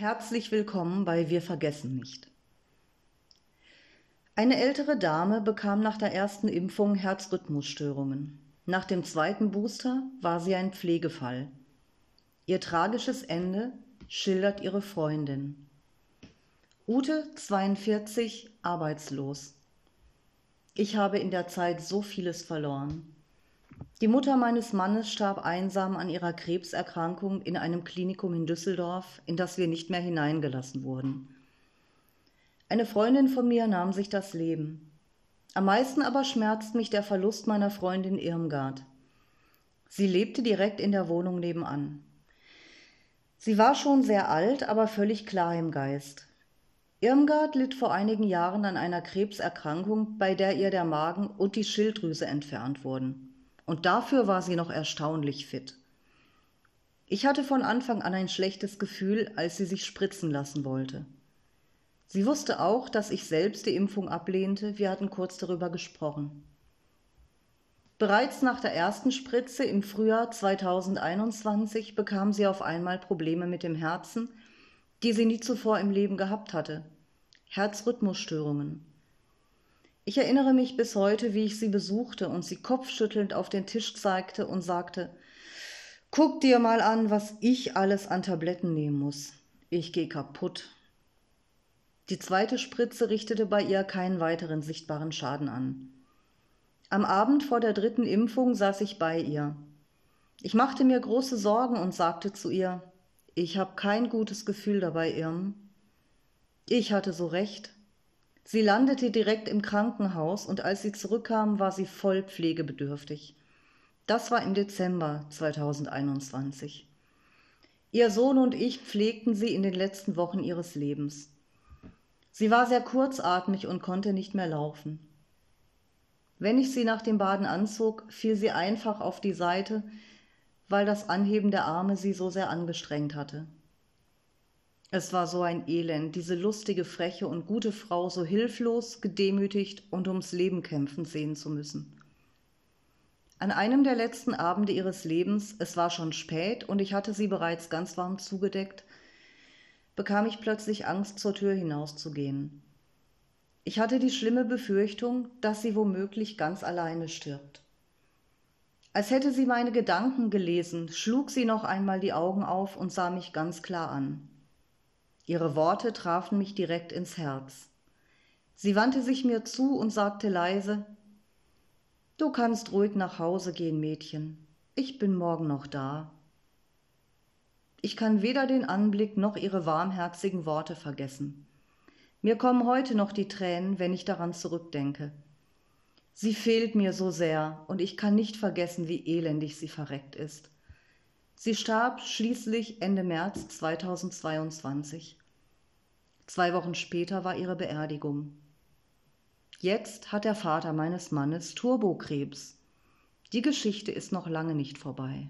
Herzlich willkommen bei Wir vergessen nicht. Eine ältere Dame bekam nach der ersten Impfung Herzrhythmusstörungen. Nach dem zweiten Booster war sie ein Pflegefall. Ihr tragisches Ende schildert ihre Freundin. Ute, 42, arbeitslos. Ich habe in der Zeit so vieles verloren. Die Mutter meines Mannes starb einsam an ihrer Krebserkrankung in einem Klinikum in Düsseldorf, in das wir nicht mehr hineingelassen wurden. Eine Freundin von mir nahm sich das Leben. Am meisten aber schmerzt mich der Verlust meiner Freundin Irmgard. Sie lebte direkt in der Wohnung nebenan. Sie war schon sehr alt, aber völlig klar im Geist. Irmgard litt vor einigen Jahren an einer Krebserkrankung, bei der ihr der Magen und die Schilddrüse entfernt wurden und dafür war sie noch erstaunlich fit. Ich hatte von Anfang an ein schlechtes Gefühl, als sie sich spritzen lassen wollte. Sie wusste auch, dass ich selbst die Impfung ablehnte, wir hatten kurz darüber gesprochen. Bereits nach der ersten Spritze im Frühjahr 2021 bekam sie auf einmal Probleme mit dem Herzen, die sie nie zuvor im Leben gehabt hatte. Herzrhythmusstörungen. Ich erinnere mich bis heute, wie ich sie besuchte und sie kopfschüttelnd auf den Tisch zeigte und sagte, Guck dir mal an, was ich alles an Tabletten nehmen muss. Ich gehe kaputt. Die zweite Spritze richtete bei ihr keinen weiteren sichtbaren Schaden an. Am Abend vor der dritten Impfung saß ich bei ihr. Ich machte mir große Sorgen und sagte zu ihr, ich habe kein gutes Gefühl dabei, Irm. Ich hatte so recht. Sie landete direkt im Krankenhaus und als sie zurückkam, war sie voll pflegebedürftig. Das war im Dezember 2021. Ihr Sohn und ich pflegten sie in den letzten Wochen ihres Lebens. Sie war sehr kurzatmig und konnte nicht mehr laufen. Wenn ich sie nach dem Baden anzog, fiel sie einfach auf die Seite, weil das Anheben der Arme sie so sehr angestrengt hatte. Es war so ein Elend, diese lustige, freche und gute Frau so hilflos, gedemütigt und ums Leben kämpfen sehen zu müssen. An einem der letzten Abende ihres Lebens, es war schon spät und ich hatte sie bereits ganz warm zugedeckt, bekam ich plötzlich Angst, zur Tür hinauszugehen. Ich hatte die schlimme Befürchtung, dass sie womöglich ganz alleine stirbt. Als hätte sie meine Gedanken gelesen, schlug sie noch einmal die Augen auf und sah mich ganz klar an. Ihre Worte trafen mich direkt ins Herz. Sie wandte sich mir zu und sagte leise Du kannst ruhig nach Hause gehen, Mädchen. Ich bin morgen noch da. Ich kann weder den Anblick noch ihre warmherzigen Worte vergessen. Mir kommen heute noch die Tränen, wenn ich daran zurückdenke. Sie fehlt mir so sehr, und ich kann nicht vergessen, wie elendig sie verreckt ist. Sie starb schließlich Ende März 2022. Zwei Wochen später war ihre Beerdigung. Jetzt hat der Vater meines Mannes Turbokrebs. Die Geschichte ist noch lange nicht vorbei.